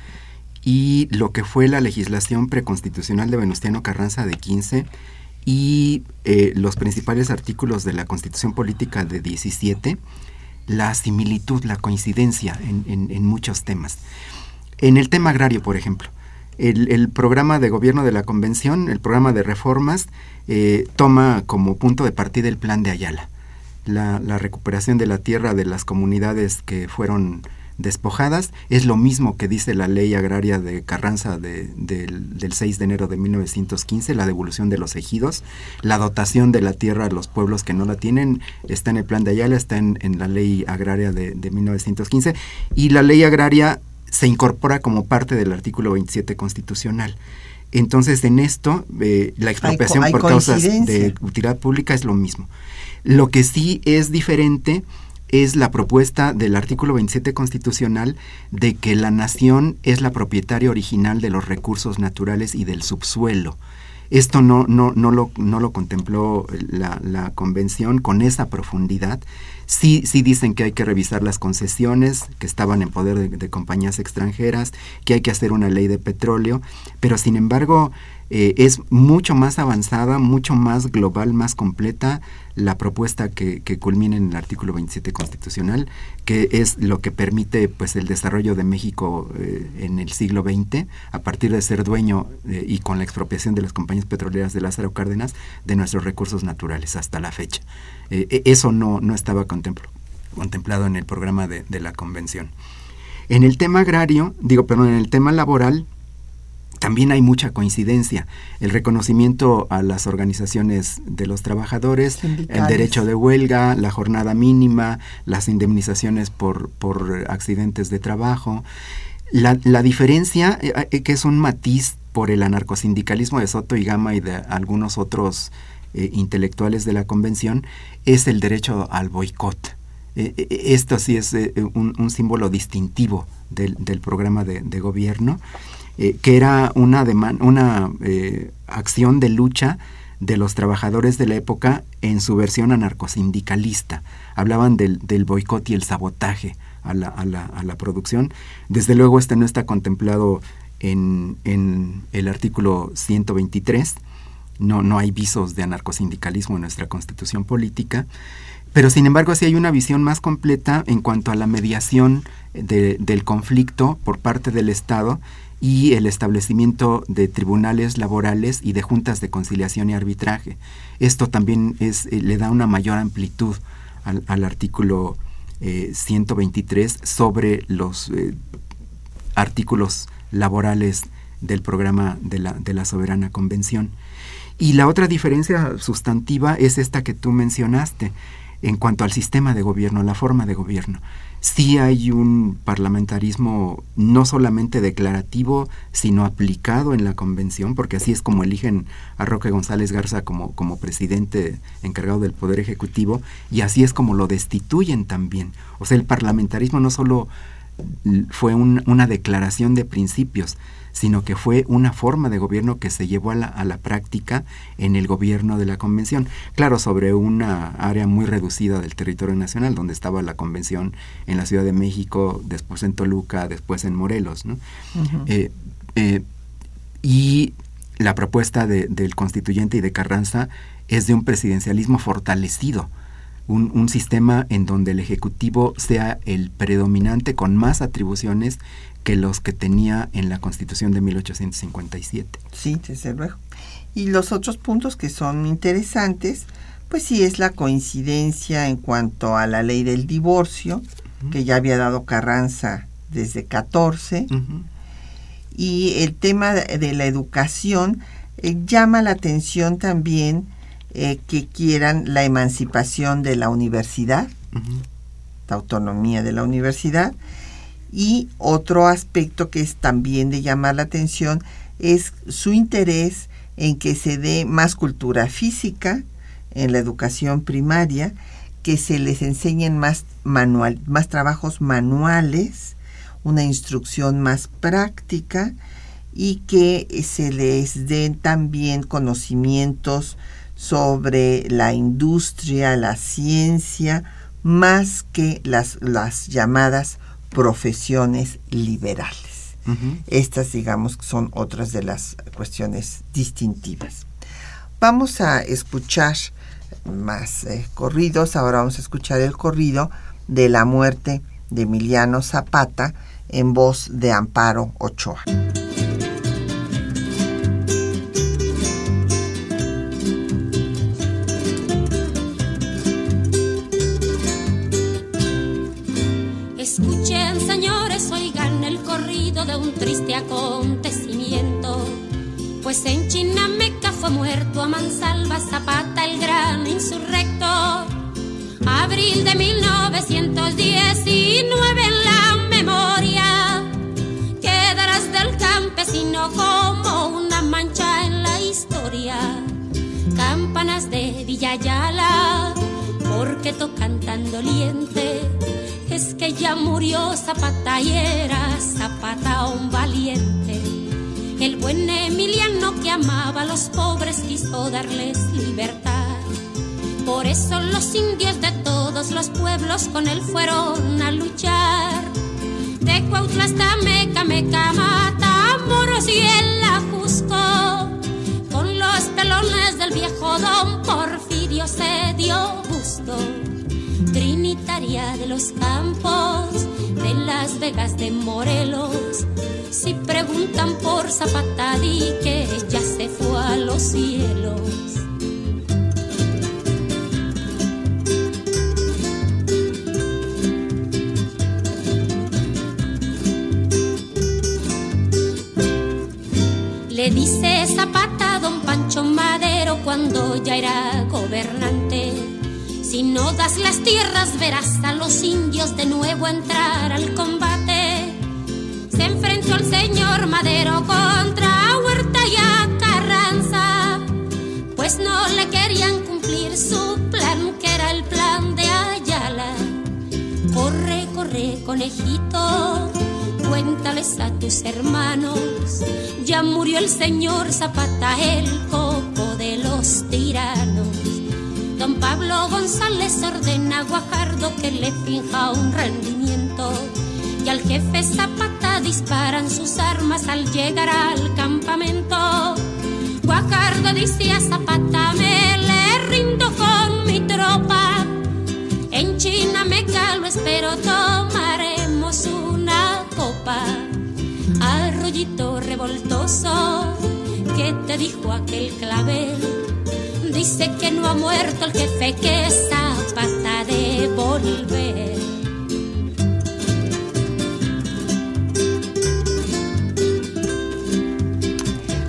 y lo que fue la legislación preconstitucional de Venustiano Carranza de 15 y eh, los principales artículos de la Constitución Política de 17, la similitud, la coincidencia en, muchos temas. En el tema agrario, por ejemplo, el, programa de gobierno de la Convención, el programa de reformas, eh, toma como punto de partida el plan de Ayala. la, la recuperación de la tierra de las comunidades que fueron despojadas. Es lo mismo que dice la ley agraria de Carranza del 6 de enero de 1915, la devolución de los ejidos, la dotación de la tierra a los pueblos que no la tienen, está en el plan de Ayala, está en, la ley agraria de, 1915, y la ley agraria se incorpora como parte del artículo 27 constitucional. Entonces, en esto, eh, la expropiación por causas de utilidad pública es lo mismo. Lo que sí es diferente es la propuesta del artículo 27 constitucional de que la nación es la propietaria original de los recursos naturales y del subsuelo. Esto no, no, no, lo, no lo contempló la, la, convención con esa profundidad. Sí, sí dicen que hay que revisar las concesiones que estaban en poder de, compañías extranjeras, que hay que hacer una ley de petróleo, pero sin embargo eh, es mucho más avanzada, mucho más global, más completa la propuesta que, culmina en el artículo 27 constitucional, que es lo que permite pues el desarrollo de México eh, en el siglo XX, a partir de ser dueño eh, y con la expropiación de las compañías petroleras de Lázaro Cárdenas de nuestros recursos naturales hasta la fecha. E, eso no, no estaba contemplado en el programa de, de la convención. En el tema agrario, digo, perdón, en el tema laboral, también hay mucha coincidencia. El reconocimiento a las organizaciones de los trabajadores, el derecho de huelga, la jornada mínima, las indemnizaciones por, por accidentes de trabajo. La, diferencia, eh, eh, que es un matiz por el anarcosindicalismo de Soto y Gama y de algunos otros eh, intelectuales de la convención, es el derecho al boicot. esto sí es un, símbolo distintivo del, programa de, de gobierno. Eh, que era una, una eh, acción de lucha de los trabajadores de la época en su versión anarcosindicalista. Hablaban del, del boicot y el sabotaje a la, a, la, a la, producción. Desde luego este no está contemplado en, en el artículo 123. No, no hay visos de anarcosindicalismo en nuestra constitución política. Pero sin embargo sí hay una visión más completa en cuanto a la mediación de, del conflicto por parte del Estado y el establecimiento de tribunales laborales y de juntas de conciliación y arbitraje. Esto también es, eh, le da una mayor amplitud al, artículo 123 eh, sobre los eh, artículos laborales del programa de la, de la Soberana Convención. Y la otra diferencia sustantiva es esta que tú mencionaste en cuanto al sistema de gobierno, la forma de gobierno sí hay un parlamentarismo no solamente declarativo, sino aplicado en la convención, porque así es como eligen a Roque González Garza como, como presidente encargado del Poder Ejecutivo, y así es como lo destituyen también. O sea, el parlamentarismo no solo fue una declaración de principios, sino que fue una forma de gobierno que se llevó a la, a la práctica en el gobierno de la convención. Claro, sobre una área muy reducida del territorio nacional, donde estaba la convención en la Ciudad de México, después en Toluca, después en Morelos. Eh, eh, y la propuesta del constituyente y de Carranza es de un presidencialismo fortalecido. Un, un, sistema en donde el Ejecutivo sea el predominante con más atribuciones que los que tenía en la Constitución de 1857. Sí, desde luego. Y los otros puntos que son interesantes, pues sí es la coincidencia en cuanto a la ley del divorcio, que ya había dado Carranza desde 14, y el tema de la educación eh, llama la atención también eh, que quieran la emancipación de la universidad, la autonomía de la universidad, y otro aspecto que es también de llamar la atención es su interés en que se dé más cultura física en la educación primaria, que se les enseñen más, manual, más trabajos manuales, una instrucción más práctica y que se les den también conocimientos sobre la industria, la ciencia, más que las, las llamadas profesiones liberales. Estas, digamos, son otras de las cuestiones distintivas. Vamos a escuchar más eh, corridos. Ahora vamos a escuchar el corrido de la muerte de Emiliano Zapata en voz de Amparo Ochoa. Triste acontecimiento. Pues en Chinameca fue muerto a Mansalva Zapata, el gran insurrecto. Abril de 1919 en la memoria quedarás del campesino como una mancha en la historia. Campanas de Villayala, porque tocan tan doliente es que ya murió Zapata y era Zapata un valiente. El buen Emiliano que amaba a los pobres quiso darles libertad. Por eso los indios de todos los pueblos con él fueron a luchar. De Cuautla hasta Meca, Meca, Matamoros y el Ajusco. Con los pelones del viejo don Porfirio se dio gusto de los campos, de las Vegas de Morelos. Si preguntan por Zapata, di que ya se fue a los cielos. Le dice Zapata a don Pancho Madero cuando ya era gobernante si no das las tierras verás a los indios de nuevo entrar al combate. Se enfrentó el señor Madero contra Huerta y a Carranza, pues no le querían cumplir su plan, que era el plan de Ayala. Corre, corre, conejito, cuéntales a tus hermanos, ya murió el señor Zapata, el coco que le finja un rendimiento y al jefe Zapata disparan sus armas al llegar al campamento. Guajardo dice a Zapata me le rindo con mi tropa. En China me calo, espero tomaremos una copa. Arroyito revoltoso, ¿qué te dijo aquel clavel? Dice que no ha muerto el jefe, que Zapata de volver.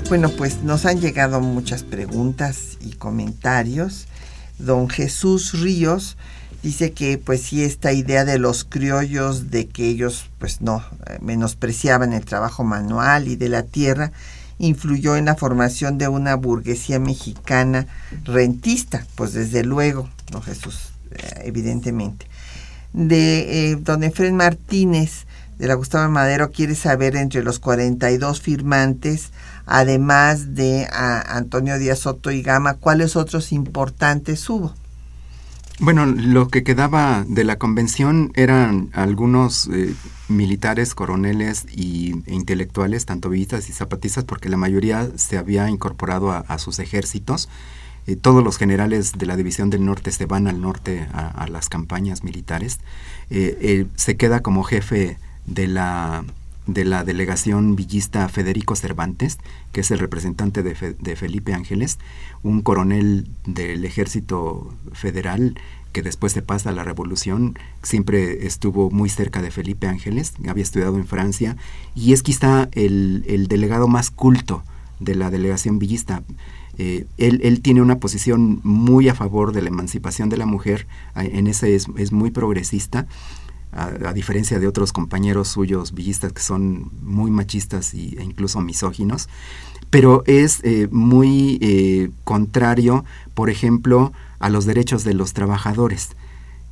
Bueno, pues nos han llegado muchas preguntas y comentarios. Don Jesús Ríos dice que pues sí esta idea de los criollos de que ellos pues no eh, menospreciaban el trabajo manual y de la tierra influyó en la formación de una burguesía mexicana rentista, pues desde luego, no Jesús, eh, evidentemente. De eh, don Efren Martínez, de la Gustavo Madero, quiere saber entre los 42 firmantes, además de Antonio Díaz Soto y Gama, cuáles otros importantes hubo. Bueno, lo que quedaba de la convención eran algunos eh, militares, coroneles y, e intelectuales, tanto villistas y zapatistas, porque la mayoría se había incorporado a, sus ejércitos. Eh, todos los generales de la División del Norte se van al norte a, las campañas militares. Eh, se queda como jefe de la de la delegación villista Federico Cervantes, que es el representante de, de, Felipe Ángeles, un coronel del ejército federal que después se pasa a la revolución, siempre estuvo muy cerca de Felipe Ángeles, había estudiado en Francia, y es quizá el, el delegado más culto de la delegación villista. Eh, él, él, tiene una posición muy a favor de la emancipación de la mujer, en ese es, es muy progresista, a, diferencia de otros compañeros suyos villistas que son muy machistas y, e incluso misóginos, pero es eh, muy eh, contrario, por ejemplo, a los derechos de los trabajadores.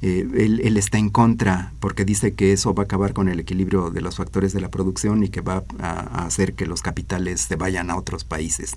Eh, él, está en contra porque dice que eso va a acabar con el equilibrio de los factores de la producción y que va a, hacer que los capitales se vayan a otros países.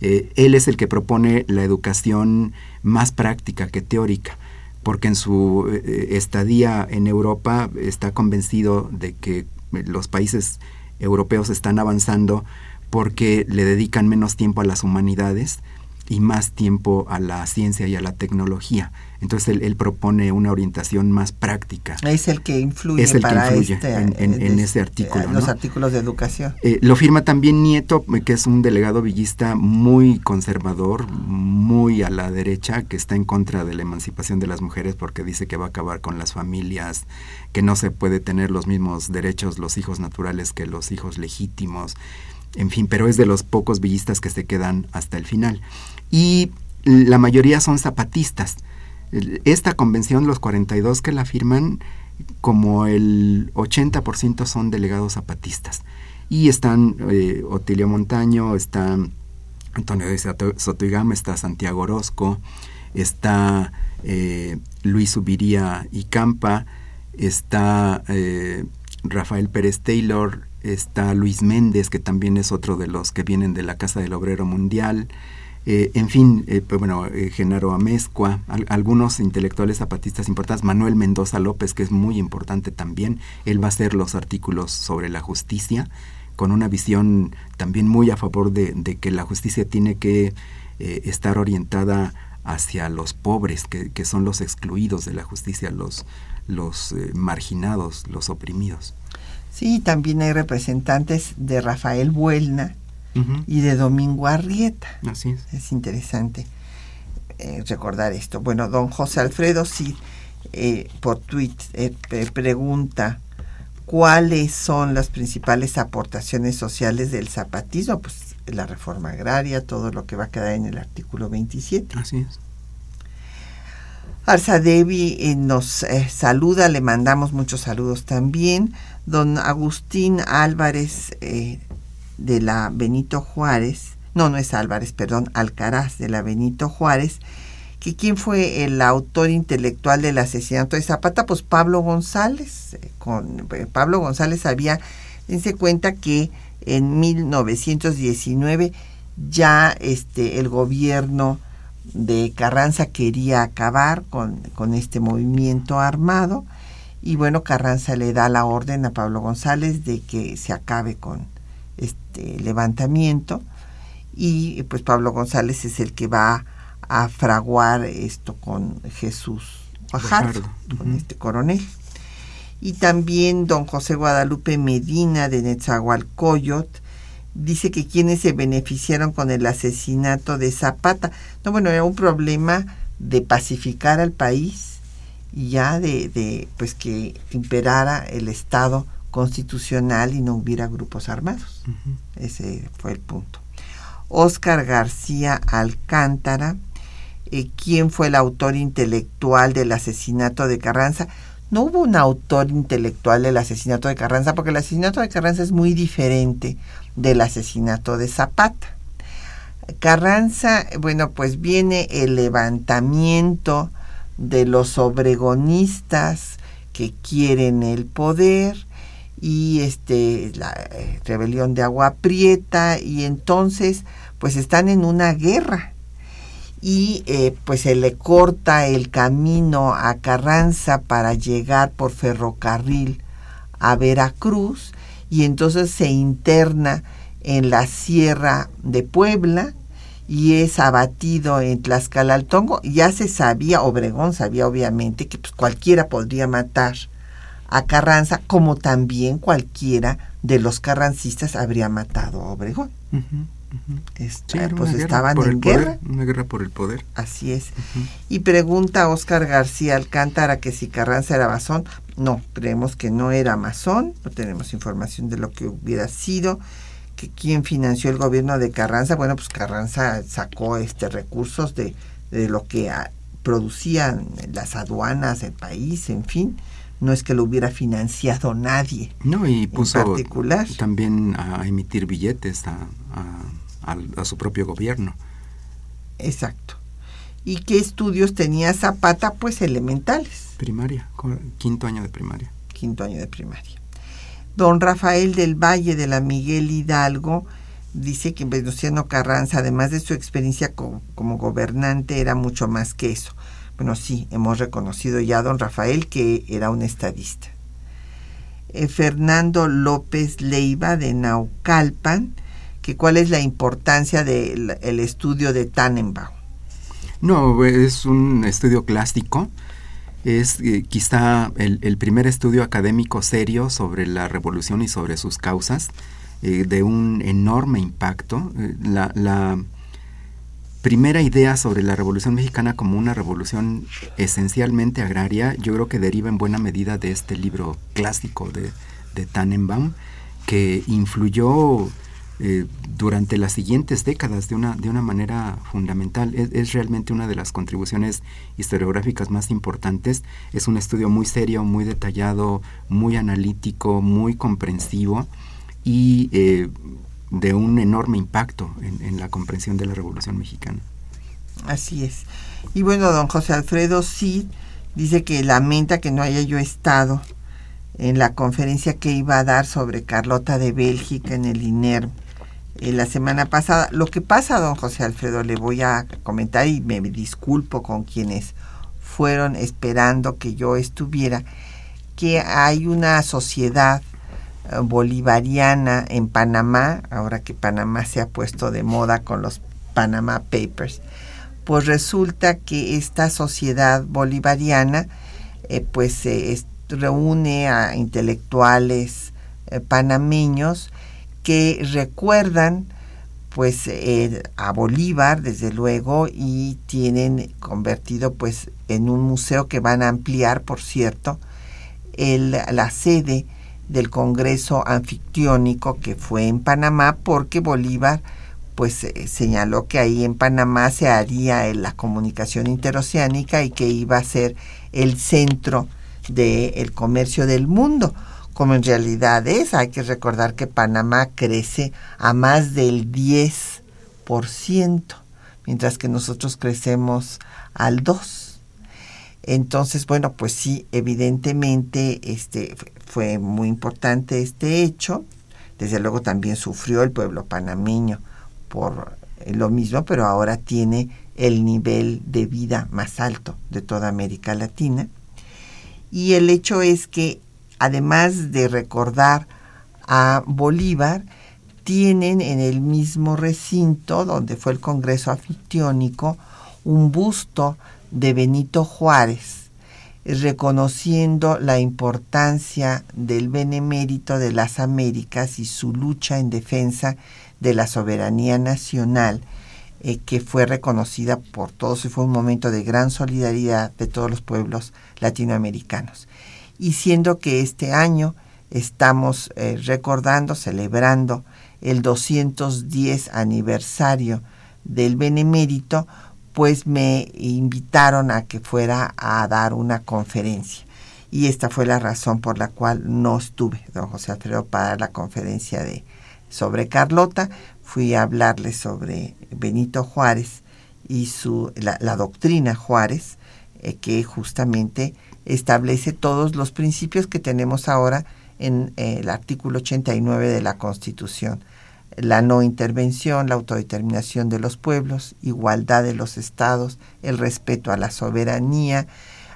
él es el que propone la educación más práctica que teórica porque en su eh, estadía en Europa está convencido de que los países europeos están avanzando porque le dedican menos tiempo a las humanidades y más tiempo a la ciencia y a la tecnología. Entonces él, propone una orientación más práctica. Es el que influye, es el para que influye este, en, ese artículo. los artículos de educación. Eh, lo firma también Nieto, que es un delegado villista muy conservador, muy a la derecha, que está en contra de la emancipación de las mujeres porque dice que va a acabar con las familias, que no se puede tener los mismos derechos los hijos naturales que los hijos legítimos. En fin, pero es de los pocos villistas que se quedan hasta el final. Y la mayoría son zapatistas esta convención, los 42 que la firman, como el 80% son delegados zapatistas. Y están eh, Otilio Montaño, está Antonio de Sotoigama, está Santiago Orozco, está eh, Luis Subiría y Campa, está eh, Rafael Pérez Taylor, está Luis Méndez, que también es otro de los que vienen de la Casa del Obrero Mundial, eh, en fin, eh, pues bueno, eh, Genaro Amezcua, algunos intelectuales zapatistas importantes, Manuel Mendoza López, que es muy importante también, él va a hacer los artículos sobre la justicia, con una visión también muy a favor de, que la justicia tiene que estar orientada hacia los pobres, que, son los excluidos de la justicia, los, los marginados, los oprimidos. Sí, también hay representantes de Rafael Buelna, y de Domingo Arrieta. Así es. Es interesante eh, recordar esto. Bueno, don José Alfredo sí eh, por tweet eh, pregunta cuáles son las principales aportaciones sociales del zapatismo, pues la reforma agraria, todo lo que va a quedar en el artículo 27. Así es. Arzadevi nos saluda, le mandamos muchos saludos también. Don Agustín Álvarez de la Benito Juárez, no, no es Álvarez, perdón, Alcaraz de la Benito Juárez, que quién fue el autor intelectual del asesinato de Zapata, pues Pablo González. Eh, con, eh, Pablo González había, dense cuenta que en 1919 ya este, el gobierno de Carranza quería acabar con, con este movimiento armado y bueno, Carranza le da la orden a Pablo González de que se acabe con, este levantamiento y pues Pablo González es el que va a fraguar esto con Jesús Fajardo, con este coronel. Y también don José Guadalupe Medina de Netzahualcoyot dice que quienes se beneficiaron con el asesinato de Zapata. No, bueno, era un problema de pacificar al país y ya de, de pues que imperara el Estado constitucional y no hubiera grupos armados. Ese fue el punto. Óscar García Alcántara, eh, ¿quién fue el autor intelectual del asesinato de Carranza? No hubo un autor intelectual del asesinato de Carranza, porque el asesinato de Carranza es muy diferente del asesinato de Zapata. Carranza, bueno, pues viene el levantamiento de los obregonistas que quieren el poder, y este la eh, rebelión de agua prieta y entonces pues están en una guerra. Y eh, pues se le corta el camino a Carranza para llegar por ferrocarril a Veracruz y entonces se interna en la sierra de Puebla y es abatido en Tlaxcalaltongo. Ya se sabía, Obregón sabía obviamente que pues, cualquiera podría matar a Carranza, como también cualquiera de los carrancistas habría matado a Obregón. Este, pues estaban en guerra. una guerra por el poder. Así es. Y pregunta Oscar García Alcántara que si Carranza era masón. No, creemos que no era masón, no tenemos información de lo que hubiera sido. Que quién financió el gobierno de Carranza. Bueno, pues Carranza sacó este recursos de, de lo que ah, producían las aduanas, el país, en fin no es que lo hubiera financiado nadie. No, y puso particular. también a emitir billetes a, a, su propio gobierno. Exacto. ¿Y qué estudios tenía Zapata? Pues elementales. Primaria, quinto año de primaria. Quinto año de primaria. Don Rafael del Valle de la Miguel Hidalgo dice que Venustiano Carranza, además de su experiencia como gobernante, era mucho más que eso bueno, sí, hemos reconocido ya a don Rafael que era un estadista. Eh, Fernando López Leiva de Naucalpan, que cuál es la importancia del el estudio de Tannenbaum. No, es un estudio clásico. Es eh, quizá el, primer estudio académico serio sobre la revolución y sobre sus causas, eh, de un enorme impacto. Eh, la, la, primera idea sobre la revolución mexicana como una revolución esencialmente agraria, yo creo que deriva en buena medida de este libro clásico de, de Tannenbaum, que influyó eh, durante las siguientes décadas de una, de una manera fundamental. Es, realmente una de las contribuciones historiográficas más importantes. Es un estudio muy serio, muy detallado, muy analítico, muy comprensivo y eh, de un enorme impacto en, la comprensión de la Revolución Mexicana. Así es. Y bueno, don José Alfredo sí dice que lamenta que no haya yo estado en la conferencia que iba a dar sobre Carlota de Bélgica en el INERM la semana pasada. Lo que pasa, don José Alfredo, le voy a comentar y me disculpo con quienes fueron esperando que yo estuviera, que hay una sociedad eh, bolivariana en Panamá, ahora que Panamá se ha puesto de moda con los Panama Papers, pues resulta que esta sociedad bolivariana eh, pues se reúne a intelectuales eh, panameños que recuerdan pues eh, a Bolívar desde luego y tienen convertido pues en un museo que van a ampliar por cierto el, la sede del Congreso Anfictiónico que fue en Panamá porque Bolívar pues eh, señaló que ahí en Panamá se haría la comunicación interoceánica y que iba a ser el centro del comercio del mundo como en realidad es. Hay que recordar que Panamá crece a más del 10%, mientras que nosotros crecemos al 2%. Entonces, bueno, pues sí, evidentemente este, fue muy importante este hecho. Desde luego también sufrió el pueblo panameño por lo mismo, pero ahora tiene el nivel de vida más alto de toda América Latina. Y el hecho es que además de recordar a Bolívar, tienen en el mismo recinto donde fue el Congreso Anfictiónico un busto de Benito Juárez, reconociendo la importancia del benemérito de las Américas y su lucha en defensa de la soberanía nacional, eh, que fue reconocida por todos y fue un momento de gran solidaridad de todos los pueblos latinoamericanos y siendo que este año estamos eh, recordando, celebrando el 210 aniversario del Benemérito, pues me invitaron a que fuera a dar una conferencia. Y esta fue la razón por la cual no estuve, don José Alfredo, para la conferencia de sobre Carlota. Fui a hablarle sobre Benito Juárez y su, la, doctrina Juárez, eh, que justamente establece todos los principios que tenemos ahora en eh, el artículo 89 de la Constitución. La no intervención, la autodeterminación de los pueblos, igualdad de los estados, el respeto a la soberanía,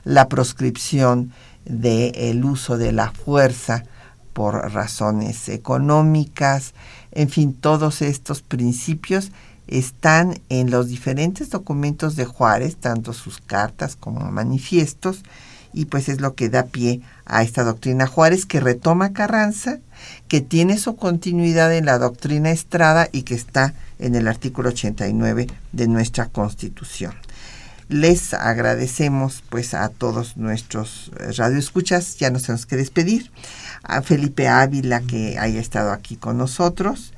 la proscripción del uso de la fuerza por razones económicas, en fin, todos estos principios están en los diferentes documentos de Juárez, tanto sus cartas como manifiestos, y pues es lo que da pie a esta doctrina. Juárez que retoma Carranza, que tiene su continuidad en la doctrina Estrada y que está en el artículo 89 de nuestra Constitución. Les agradecemos pues a todos nuestros eh, radioescuchas, ya nos tenemos que despedir, a Felipe Ávila que haya estado aquí con nosotros,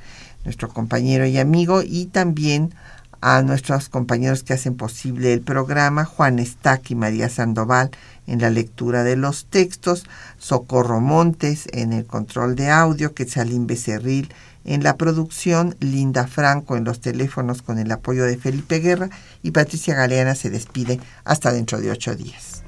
nuestro compañero y amigo, y también a nuestros compañeros que hacen posible el programa, Juan Estac y María Sandoval en la lectura de los textos, Socorro Montes en el control de audio, Quetzalín Becerril en la producción, Linda Franco en los teléfonos con el apoyo de Felipe Guerra y Patricia Galeana se despide hasta dentro de ocho días.